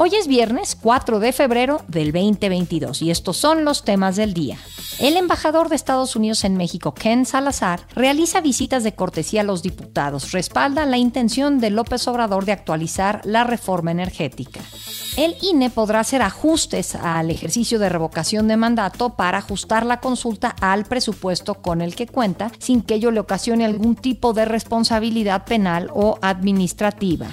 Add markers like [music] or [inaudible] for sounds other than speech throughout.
Hoy es viernes 4 de febrero del 2022 y estos son los temas del día. El embajador de Estados Unidos en México, Ken Salazar, realiza visitas de cortesía a los diputados, respalda la intención de López Obrador de actualizar la reforma energética. El INE podrá hacer ajustes al ejercicio de revocación de mandato para ajustar la consulta al presupuesto con el que cuenta sin que ello le ocasione algún tipo de responsabilidad penal o administrativa.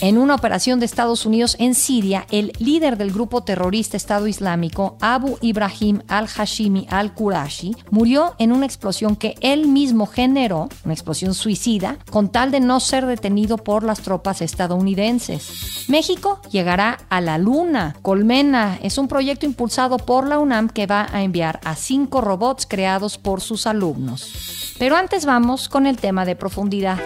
En una operación de Estados Unidos en Siria, el líder del grupo terrorista Estado Islámico, Abu Ibrahim al-Hashimi al-Qurashi, murió en una explosión que él mismo generó, una explosión suicida, con tal de no ser detenido por las tropas estadounidenses. México llegará a la Luna. Colmena es un proyecto impulsado por la UNAM que va a enviar a cinco robots creados por sus alumnos. Pero antes vamos con el tema de profundidad.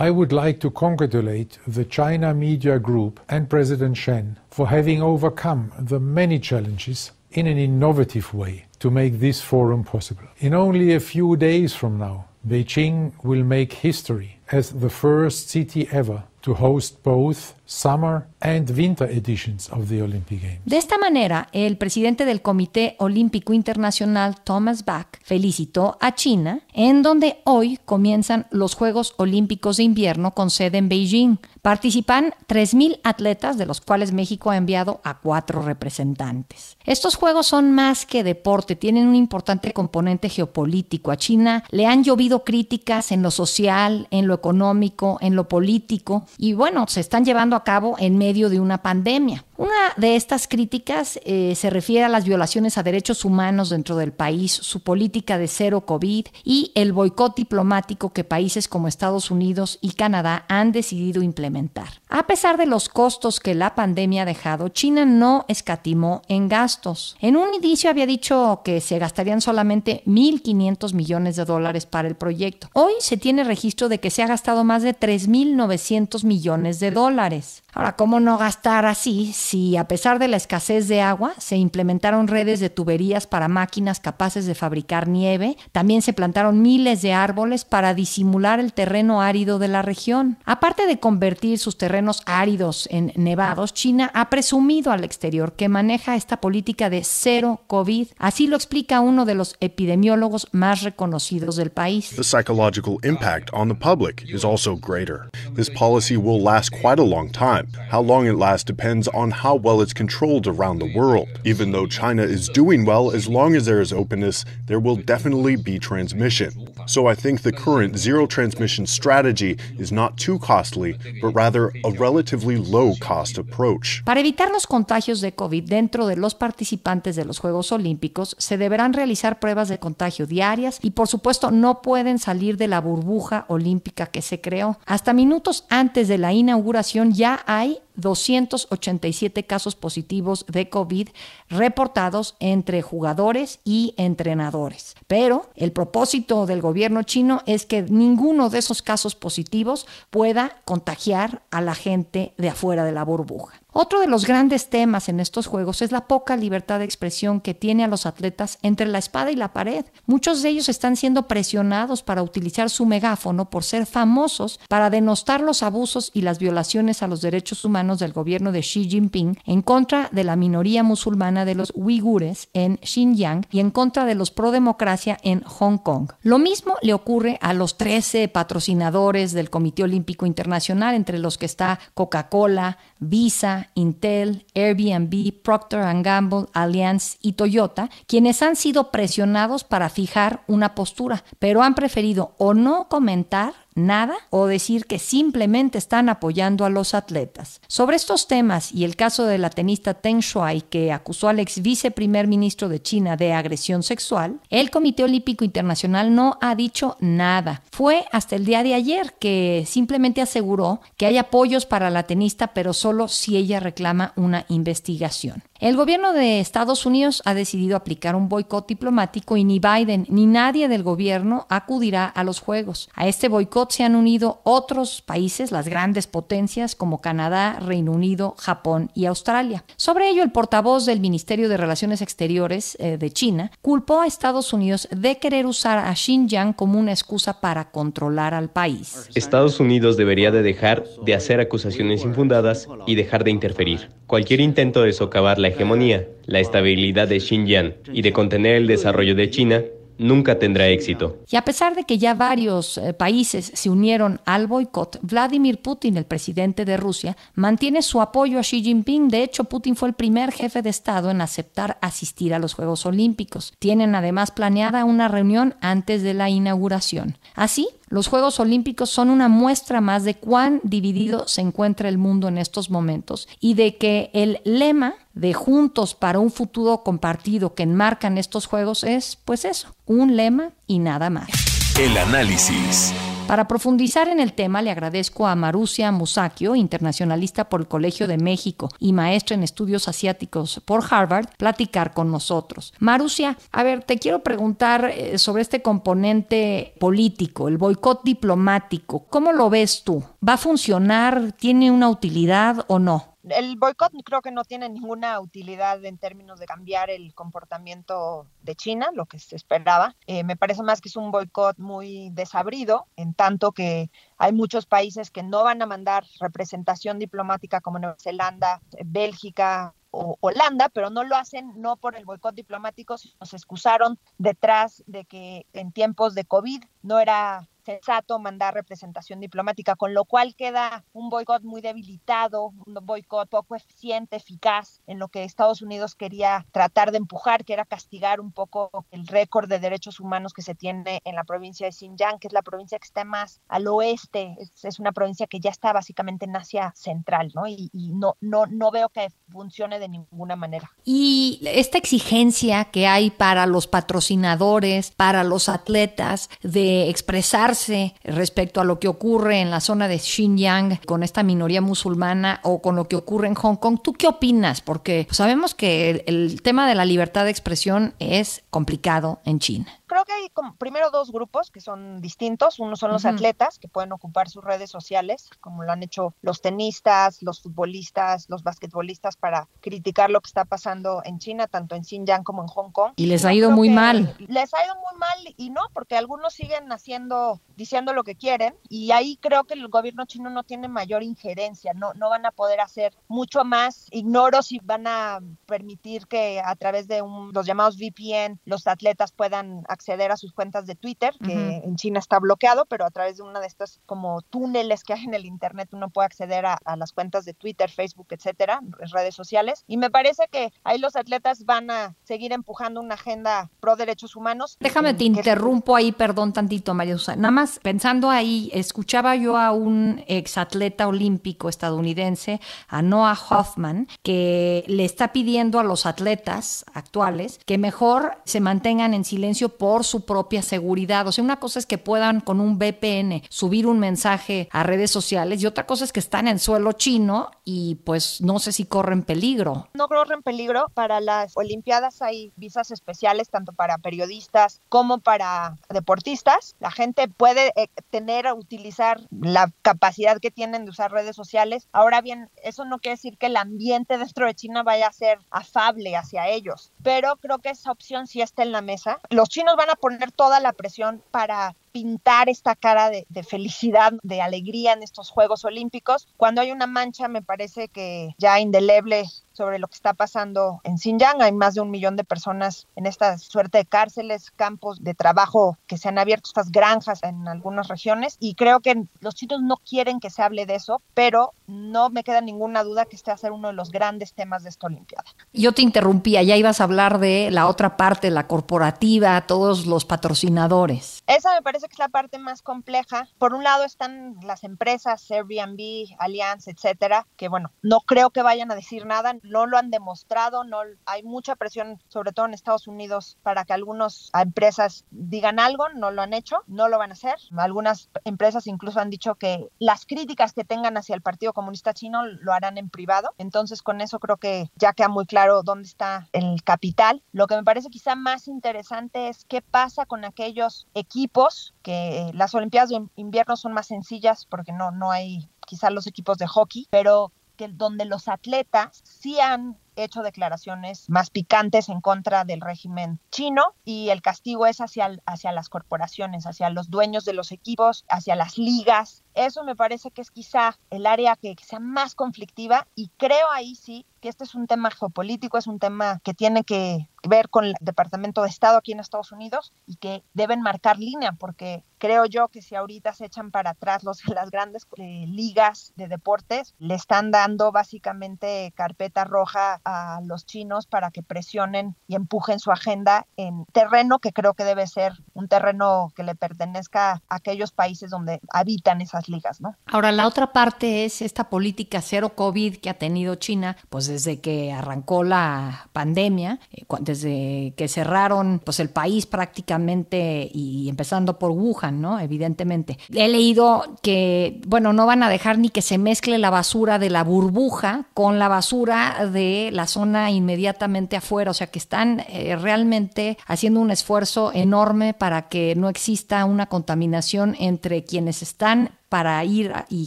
I would like to congratulate the China Media Group and President Shen for having overcome the many challenges in an innovative way to make this forum possible. In only a few days from now, Beijing will make history as the first city ever to host both summer and winter editions of the Olympic Games. De esta manera, el presidente del Comité Olímpico Internacional, Thomas Bach, felicitó a China, en donde hoy comienzan los Juegos Olímpicos de Invierno con sede en Beijing. Participan 3.000 atletas, de los cuales México ha enviado a cuatro representantes. Estos Juegos son más que deporte, tienen un importante componente geopolítico. A China le han llovido críticas en lo social, en lo económico, en lo político, y bueno, se están llevando a cabo en medio de una pandemia. Una de estas críticas eh, se refiere a las violaciones a derechos humanos dentro del país, su política de cero COVID y el boicot diplomático que países como Estados Unidos y Canadá han decidido implementar. A pesar de los costos que la pandemia ha dejado, China no escatimó en gastos. En un inicio había dicho que se gastarían solamente 1.500 millones de dólares para el proyecto. Hoy se tiene registro de que se ha gastado más de 3.900 millones de dólares. Ahora, ¿cómo no gastar así si a pesar de la escasez de agua se implementaron redes de tuberías para máquinas capaces de fabricar nieve? También se plantaron miles de árboles para disimular el terreno árido de la región. Aparte de convertir sus terrenos áridos en nevados, China ha presumido al exterior que maneja esta política de cero COVID. Así lo explica uno de los epidemiólogos más reconocidos del país. The psychological impact on the public is also greater. This policy will last quite a long time. How long it lasts depends on how well it's controlled around the world. Even though China is doing well, as long as there is openness, there will definitely be transmission. So I think the current zero transmission strategy is not too costly, but rather a relatively low cost approach. Para evitar los contagios de COVID dentro de los participantes de los Juegos Olímpicos, se deberán realizar pruebas de contagio diarias y por supuesto no pueden salir de la burbuja olímpica que se creó. Hasta minutos antes de la inauguración ya hay 287 casos positivos de COVID reportados entre jugadores y entrenadores. Pero el propósito del gobierno chino es que ninguno de esos casos positivos pueda contagiar a la gente de afuera de la burbuja. Otro de los grandes temas en estos Juegos es la poca libertad de expresión que tiene a los atletas entre la espada y la pared. Muchos de ellos están siendo presionados para utilizar su megáfono por ser famosos para denostar los abusos y las violaciones a los derechos humanos del gobierno de Xi Jinping en contra de la minoría musulmana de los uigures en Xinjiang y en contra de los pro democracia en Hong Kong. Lo mismo le ocurre a los 13 patrocinadores del Comité Olímpico Internacional, entre los que está Coca-Cola, Visa, Intel, Airbnb, Procter Gamble, Allianz y Toyota, quienes han sido presionados para fijar una postura, pero han preferido o no comentar nada o decir que simplemente están apoyando a los atletas. Sobre estos temas y el caso de la tenista Teng Shuai que acusó al ex viceprimer ministro de China de agresión sexual, el Comité Olímpico Internacional no ha dicho nada. Fue hasta el día de ayer que simplemente aseguró que hay apoyos para la tenista, pero solo si ella reclama una investigación. El gobierno de Estados Unidos ha decidido aplicar un boicot diplomático y ni Biden ni nadie del gobierno acudirá a los Juegos. A este boicot se han unido otros países, las grandes potencias como Canadá, Reino Unido, Japón y Australia. Sobre ello, el portavoz del Ministerio de Relaciones Exteriores eh, de China culpó a Estados Unidos de querer usar a Xinjiang como una excusa para controlar al país. Estados Unidos debería de dejar de hacer acusaciones infundadas y dejar de interferir. Cualquier intento de socavar la hegemonía, la estabilidad de Xinjiang y de contener el desarrollo de China nunca tendrá éxito. Y a pesar de que ya varios eh, países se unieron al boicot, Vladimir Putin, el presidente de Rusia, mantiene su apoyo a Xi Jinping. De hecho, Putin fue el primer jefe de Estado en aceptar asistir a los Juegos Olímpicos. Tienen además planeada una reunión antes de la inauguración. Así, los Juegos Olímpicos son una muestra más de cuán dividido se encuentra el mundo en estos momentos y de que el lema de Juntos para un futuro compartido que enmarcan estos Juegos es, pues eso, un lema y nada más. El análisis. Para profundizar en el tema, le agradezco a Marusia Musakio, internacionalista por el Colegio de México y maestra en estudios asiáticos por Harvard, platicar con nosotros. Marusia, a ver, te quiero preguntar eh, sobre este componente político, el boicot diplomático. ¿Cómo lo ves tú? ¿Va a funcionar? ¿Tiene una utilidad o no? El boicot creo que no tiene ninguna utilidad en términos de cambiar el comportamiento de China, lo que se esperaba. Eh, me parece más que es un boicot muy desabrido, en tanto que hay muchos países que no van a mandar representación diplomática como Nueva Zelanda, Bélgica, o Holanda, pero no lo hacen no por el boicot diplomático, sino se excusaron detrás de que en tiempos de COVID no era sensato mandar representación diplomática, con lo cual queda un boicot muy debilitado, un boicot poco eficiente, eficaz, en lo que Estados Unidos quería tratar de empujar, que era castigar un poco el récord de derechos humanos que se tiene en la provincia de Xinjiang, que es la provincia que está más al oeste, es, una provincia que ya está básicamente en Asia Central, ¿no? Y, y no, no, no veo que funcione de ninguna manera. Y esta exigencia que hay para los patrocinadores, para los atletas, de expresarse respecto a lo que ocurre en la zona de Xinjiang con esta minoría musulmana o con lo que ocurre en Hong Kong. ¿Tú qué opinas? Porque sabemos que el tema de la libertad de expresión es complicado en China creo que hay como, primero dos grupos que son distintos. Uno son los atletas que pueden ocupar sus redes sociales, como lo han hecho los tenistas, los futbolistas, los basquetbolistas para criticar lo que está pasando en China, tanto en Xinjiang como en Hong Kong. Y les ha ido muy mal. Les ha ido muy mal y no, porque algunos siguen haciendo, diciendo lo que quieren y ahí creo que el gobierno chino no tiene mayor injerencia, no, no van a poder hacer mucho más. Ignoro si van a permitir que a través de un, los llamados VPN los atletas puedan acceder a sus cuentas de Twitter, que en China está bloqueado, pero a través de una de estas como túneles que hay en el Internet uno puede acceder a, las cuentas de Twitter, Facebook, etcétera, redes sociales. Y me parece que ahí los atletas van a seguir empujando una agenda pro derechos humanos. Déjame te interrumpo ahí, perdón tantito, María Susana. Nada más pensando ahí, escuchaba yo a un exatleta olímpico estadounidense, a Noah Hoffman, que le está pidiendo a los atletas actuales que mejor se mantengan en silencio por por su propia seguridad. O sea, una cosa es que puedan con un VPN subir un mensaje a redes sociales y otra cosa es que están en suelo chino y pues no sé si corren peligro. No corren peligro. Para las Olimpiadas hay visas especiales tanto para periodistas como para deportistas. La gente puede eh, tener, utilizar la capacidad que tienen de usar redes sociales. Ahora bien, eso no quiere decir que el ambiente dentro de China vaya a ser afable hacia ellos, pero creo que esa opción sí está en la mesa. Los chinos van a poner toda la presión para pintar esta cara de, felicidad, de alegría en estos Juegos Olímpicos. Cuando hay una mancha, me parece que ya indeleble sobre lo que está pasando en Xinjiang. Hay más de un millón de personas en esta suerte de cárceles, campos de trabajo que se han abierto, estas granjas en algunas regiones. Y creo que los chinos no quieren que se hable de eso, pero no me queda ninguna duda que este va a ser uno de los grandes temas de esta Olimpiada. Yo te interrumpía, ya ibas a hablar de la otra parte, la corporativa, todos los patrocinadores. Esa me parece que es la parte más compleja. Por un lado están las empresas, Airbnb, Allianz, etcétera, que bueno, no creo que vayan a decir nada, no lo han demostrado, no hay mucha presión, sobre todo en Estados Unidos, para que algunas empresas digan algo, no lo han hecho, no lo van a hacer. Algunas empresas incluso han dicho que las críticas que tengan hacia el Partido Comunista Chino lo harán en privado. Entonces, con eso creo que ya queda muy claro dónde está el capital. Lo que me parece quizá más interesante es qué pasa con aquellos equipos que las Olimpiadas de invierno son más sencillas porque no, no hay quizá los equipos de hockey, pero que donde los atletas sí han hecho declaraciones más picantes en contra del régimen chino y el castigo es hacia, hacia las corporaciones, hacia los dueños de los equipos, hacia las ligas. Eso me parece que es quizá el área que, que sea más conflictiva y creo ahí sí que este es un tema geopolítico, es un tema que tiene que ver con el Departamento de Estado aquí en Estados Unidos y que deben marcar línea, porque creo yo que si ahorita se echan para atrás los, [laughs] las grandes eh, ligas de deportes, le están dando básicamente carpeta roja a los chinos para que presionen y empujen su agenda en terreno que creo que debe ser un terreno que le pertenezca a aquellos países donde habitan esas ligas, ¿no? Ahora, la otra parte es esta política cero COVID que ha tenido China, pues desde que arrancó la pandemia, eh, desde que cerraron pues el país prácticamente y empezando por Wuhan, ¿no? Evidentemente. He leído que, bueno, no van a dejar ni que se mezcle la basura de la burbuja con la basura de la zona inmediatamente afuera, o sea que están eh, realmente haciendo un esfuerzo enorme para que no exista una contaminación entre quienes están para ir y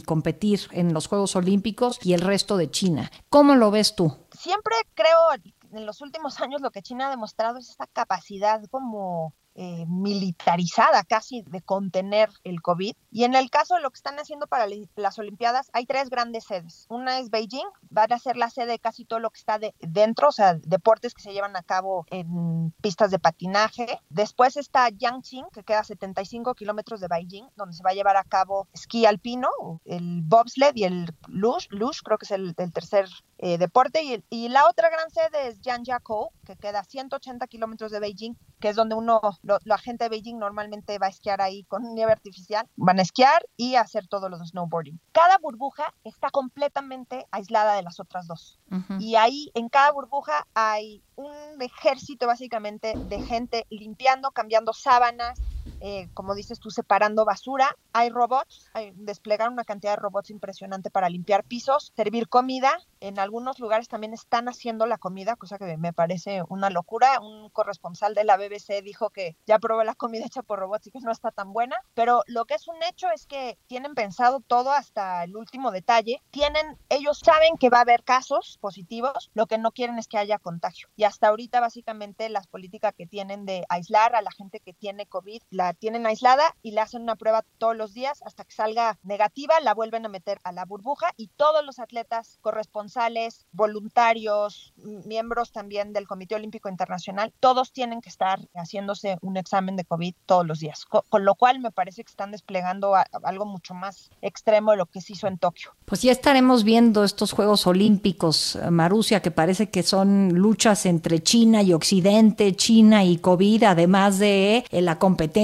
competir en los Juegos Olímpicos y el resto de China. ¿Cómo lo ves tú? Siempre creo, en los últimos años lo que China ha demostrado es esta capacidad como eh, militarizada casi de contener el COVID. Y en el caso de lo que están haciendo para las Olimpiadas, hay tres grandes sedes. Una es Beijing, va a ser la sede de casi todo lo que está de dentro, o sea, deportes que se llevan a cabo en pistas de patinaje. Después está Yangqing, que queda a 75 kilómetros de Beijing, donde se va a llevar a cabo esquí alpino, el bobsled y el luge, luge creo que es el, tercer eh, deporte. Y, y, la otra gran sede es Yanjiakou, que queda a 180 kilómetros de Beijing, que es donde uno la gente de Beijing normalmente va a esquiar ahí con nieve artificial, van a esquiar y hacer todo lo de snowboarding. Cada burbuja está completamente aislada de las otras dos. Y ahí en cada burbuja hay un ejército básicamente de gente limpiando, cambiando sábanas, eh, como dices tú, separando basura. Hay robots, hay, desplegar una cantidad de robots impresionante para limpiar pisos, servir comida. En algunos lugares también están haciendo la comida, cosa que me parece una locura. Un corresponsal de la BBC dijo que ya probó la comida hecha por robots y que no está tan buena. Pero lo que es un hecho es que tienen pensado todo hasta el último detalle. Tienen, ellos saben que va a haber casos positivos, lo que no quieren es que haya contagio. Y hasta ahorita básicamente las políticas que tienen de aislar a la gente que tiene COVID, la tienen aislada y le hacen una prueba todos los días hasta que salga negativa, la vuelven a meter a la burbuja y todos los atletas corresponsales, voluntarios, miembros también del Comité Olímpico Internacional, todos tienen que estar haciéndose un examen de COVID todos los días, con, lo cual me parece que están desplegando algo mucho más extremo de lo que se hizo en Tokio. Pues ya estaremos viendo estos Juegos Olímpicos, Marusia, que parece que son luchas entre China y Occidente, China y COVID, además de eh, la competencia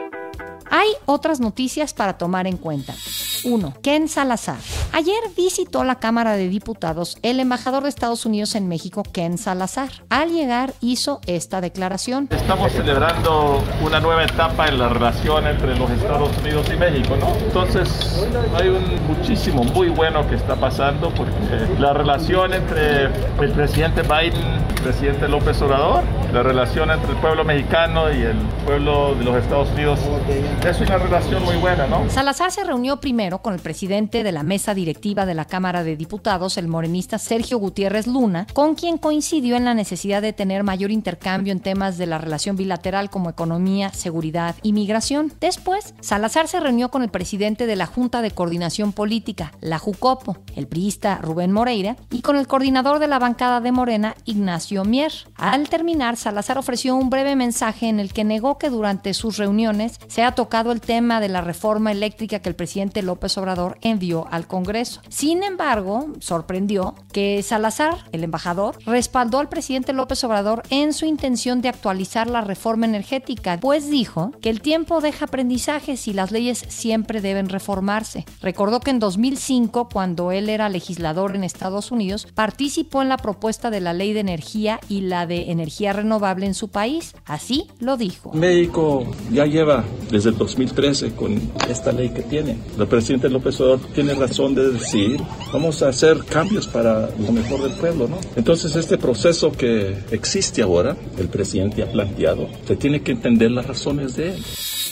Hay otras noticias para tomar en cuenta. 1. Ken Salazar. Ayer visitó la Cámara de Diputados el embajador de Estados Unidos en México, Ken Salazar. Al llegar hizo esta declaración. Estamos celebrando una nueva etapa en la relación entre los Estados Unidos y México, ¿no? Entonces hay un muchísimo muy bueno que está pasando porque la relación entre el presidente Biden el presidente López Obrador, la relación entre el pueblo mexicano y el pueblo de los Estados Unidos es una relación muy buena, ¿no? Salazar se reunió primero con el presidente de la mesa directiva de la Cámara de Diputados, el morenista Sergio Gutiérrez Luna, con quien coincidió en la necesidad de tener mayor intercambio en temas de la relación bilateral como economía, seguridad y migración. Después, Salazar se reunió con el presidente de la Junta de Coordinación Política, la JUCOPO, el priista Rubén Moreira, y con el coordinador de la bancada de Morena, Ignacio Mier. Al terminar, Salazar ofreció un breve mensaje en el que negó que durante sus reuniones se ha tocado el tema de la reforma eléctrica que el presidente López Obrador envió al Congreso. Sin embargo, sorprendió que Salazar, el embajador, respaldó al presidente López Obrador en su intención de actualizar la reforma energética, pues dijo que el tiempo deja aprendizajes y las leyes siempre deben reformarse. Recordó que en 2005, cuando él era legislador en Estados Unidos, participó en la propuesta de la ley de energía y la de energía renovable en su país. Así lo dijo. México ya lleva desde el 2013 con esta ley que tiene. El presidente López Obrador tiene razón de decir, vamos a hacer cambios para lo mejor del pueblo, ¿no? Entonces este proceso que existe ahora, el presidente ha planteado, se tiene que entender las razones de él.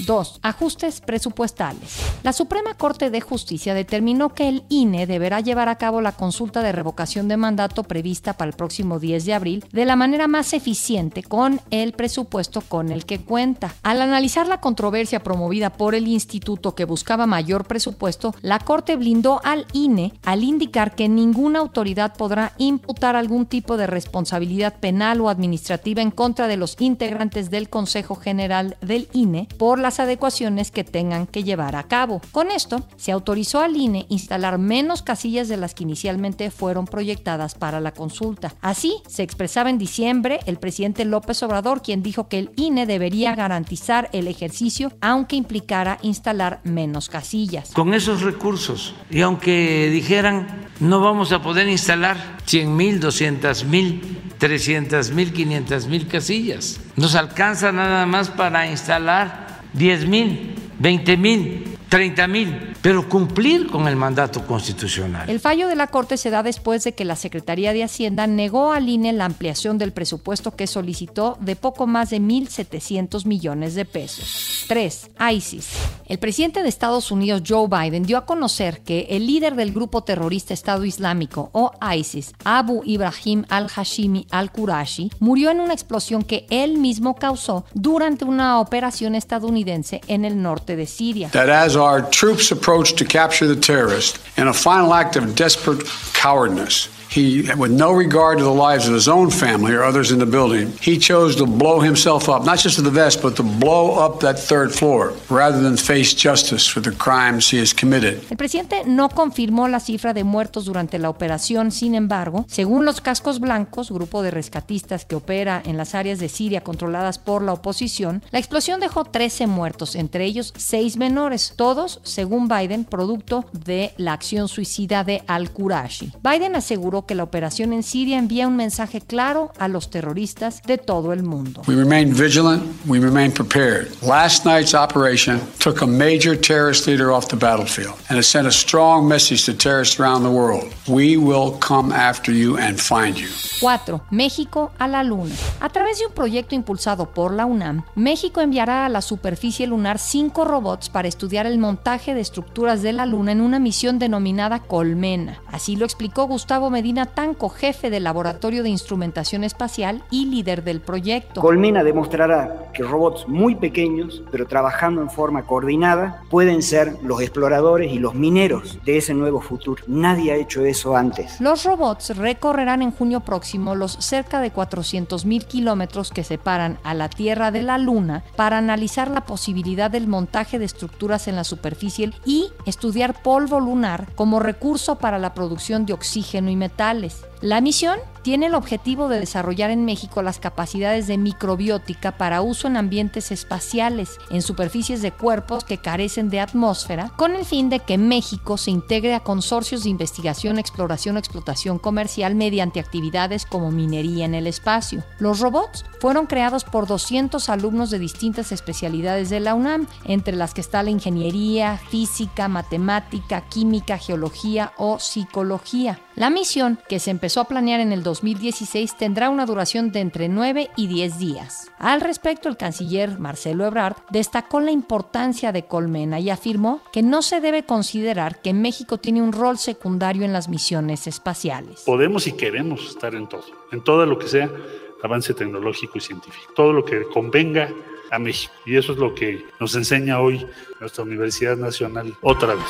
2. Ajustes presupuestales. La Suprema Corte de Justicia determinó que el INE deberá llevar a cabo la consulta de revocación de mandato prevista para el próximo 10 de abril de la manera más eficiente con el presupuesto con el que cuenta. Al analizar la controversia promovida por el instituto que buscaba mayor presupuesto, la Corte blindó al INE al indicar que ninguna autoridad podrá imputar algún tipo de responsabilidad penal o administrativa en contra de los integrantes del Consejo General del INE por las adecuaciones que tengan que llevar a cabo. Con esto, se autorizó al INE instalar menos casillas de las que inicialmente fueron proyectadas para la consulta. Así, se expresaba en diciembre el presidente López Obrador, quien dijo que el INE debería garantizar el ejercicio, aunque implicara instalar menos casillas. Con esos recursos, y aunque dijeran no vamos a poder instalar 100 mil, 200 mil, 300 mil, 500 mil casillas. Nos alcanza nada más para instalar 10 mil, 20 mil, 30 mil, pero cumplir con el mandato constitucional. El fallo de la Corte se da después de que la Secretaría de Hacienda negó al INE la ampliación del presupuesto que solicitó de poco más de 1.700 millones de pesos. 3. ISIS. El presidente de Estados Unidos, Joe Biden, dio a conocer que el líder del grupo terrorista Estado Islámico, o ISIS, Abu Ibrahim al-Hashimi al-Qurashi, murió en una explosión que él mismo causó durante una operación estadounidense en el norte de Siria. our troops approached to capture the terrorist in a final act of desperate cowardness. He, with no regard to the lives of his own family or others in the building, he chose to blow himself up, not just to the vest, but to blow up that third floor, rather than face justice for the crimes he has committed. El presidente no confirmó la cifra de muertos durante la operación, sin embargo, según los Cascos Blancos, grupo de rescatistas que opera en las áreas de Siria controladas por la oposición, la explosión dejó 13 muertos, entre ellos 6 menores, todos, según Biden, producto de la acción suicida de al-Qurashi. Biden aseguró que la operación en Siria envía un mensaje claro a los terroristas de todo el mundo. We remain vigilant, we remain prepared. Last night's operation took a major terrorist leader off the battlefield and it sent a strong message to terrorists around the world. We will come after you and find you. 4. México a la Luna. A través de un proyecto impulsado por la UNAM, México enviará a la superficie lunar cinco robots para estudiar el montaje de estructuras de la Luna en una misión denominada Colmena. Así lo explicó Gustavo Medina Tanco, jefe del Laboratorio de Instrumentación Espacial y líder del proyecto. Colmena demostrará que robots muy pequeños, pero trabajando en forma coordinada, pueden ser los exploradores y los mineros de ese nuevo futuro. Nadie ha hecho eso antes. Los robots recorrerán en junio próximo los cerca de 400.000 kilómetros que separan a la Tierra de la Luna para analizar la posibilidad del montaje de estructuras en la superficie y estudiar polvo lunar como recurso para la producción de oxígeno y metal la misión tiene el objetivo de desarrollar en México las capacidades de microbiótica para uso en ambientes espaciales, en superficies de cuerpos que carecen de atmósfera, con el fin de que México se integre a consorcios de investigación, exploración explotación comercial mediante actividades como minería en el espacio. Los robots fueron creados por 200 alumnos de distintas especialidades de la UNAM, entre las que está la ingeniería, física, matemática, química, geología o psicología. La misión, que se empezó a planear en el 2016, tendrá una duración de entre 9 y 10 días. Al respecto, el canciller Marcelo Ebrard destacó la importancia de Colmena y afirmó que no se debe considerar que México tiene un rol secundario en las misiones espaciales. Podemos y queremos estar en todo, en todo lo que sea avance tecnológico y científico, todo lo que convenga a México. Y eso es lo que nos enseña hoy nuestra Universidad Nacional otra vez.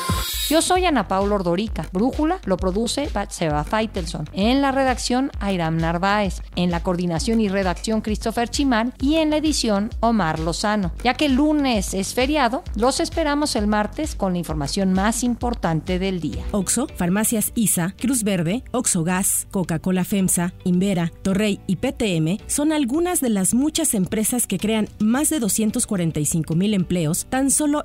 Yo soy Ana Paula Ordorica. Brújula lo produce Seba Feitelson. En la redacción, Airam Narváez. En la coordinación y redacción, Christopher Chimán. Y en la edición, Omar Lozano. Ya que el lunes es feriado, los esperamos el martes con la información más importante del día. Oxo, Farmacias ISA, Cruz Verde, Oxo Gas, Coca-Cola FEMSA, Invera, Torrey y PTM son algunas de las muchas empresas que crean más de 245 mil empleos tan solo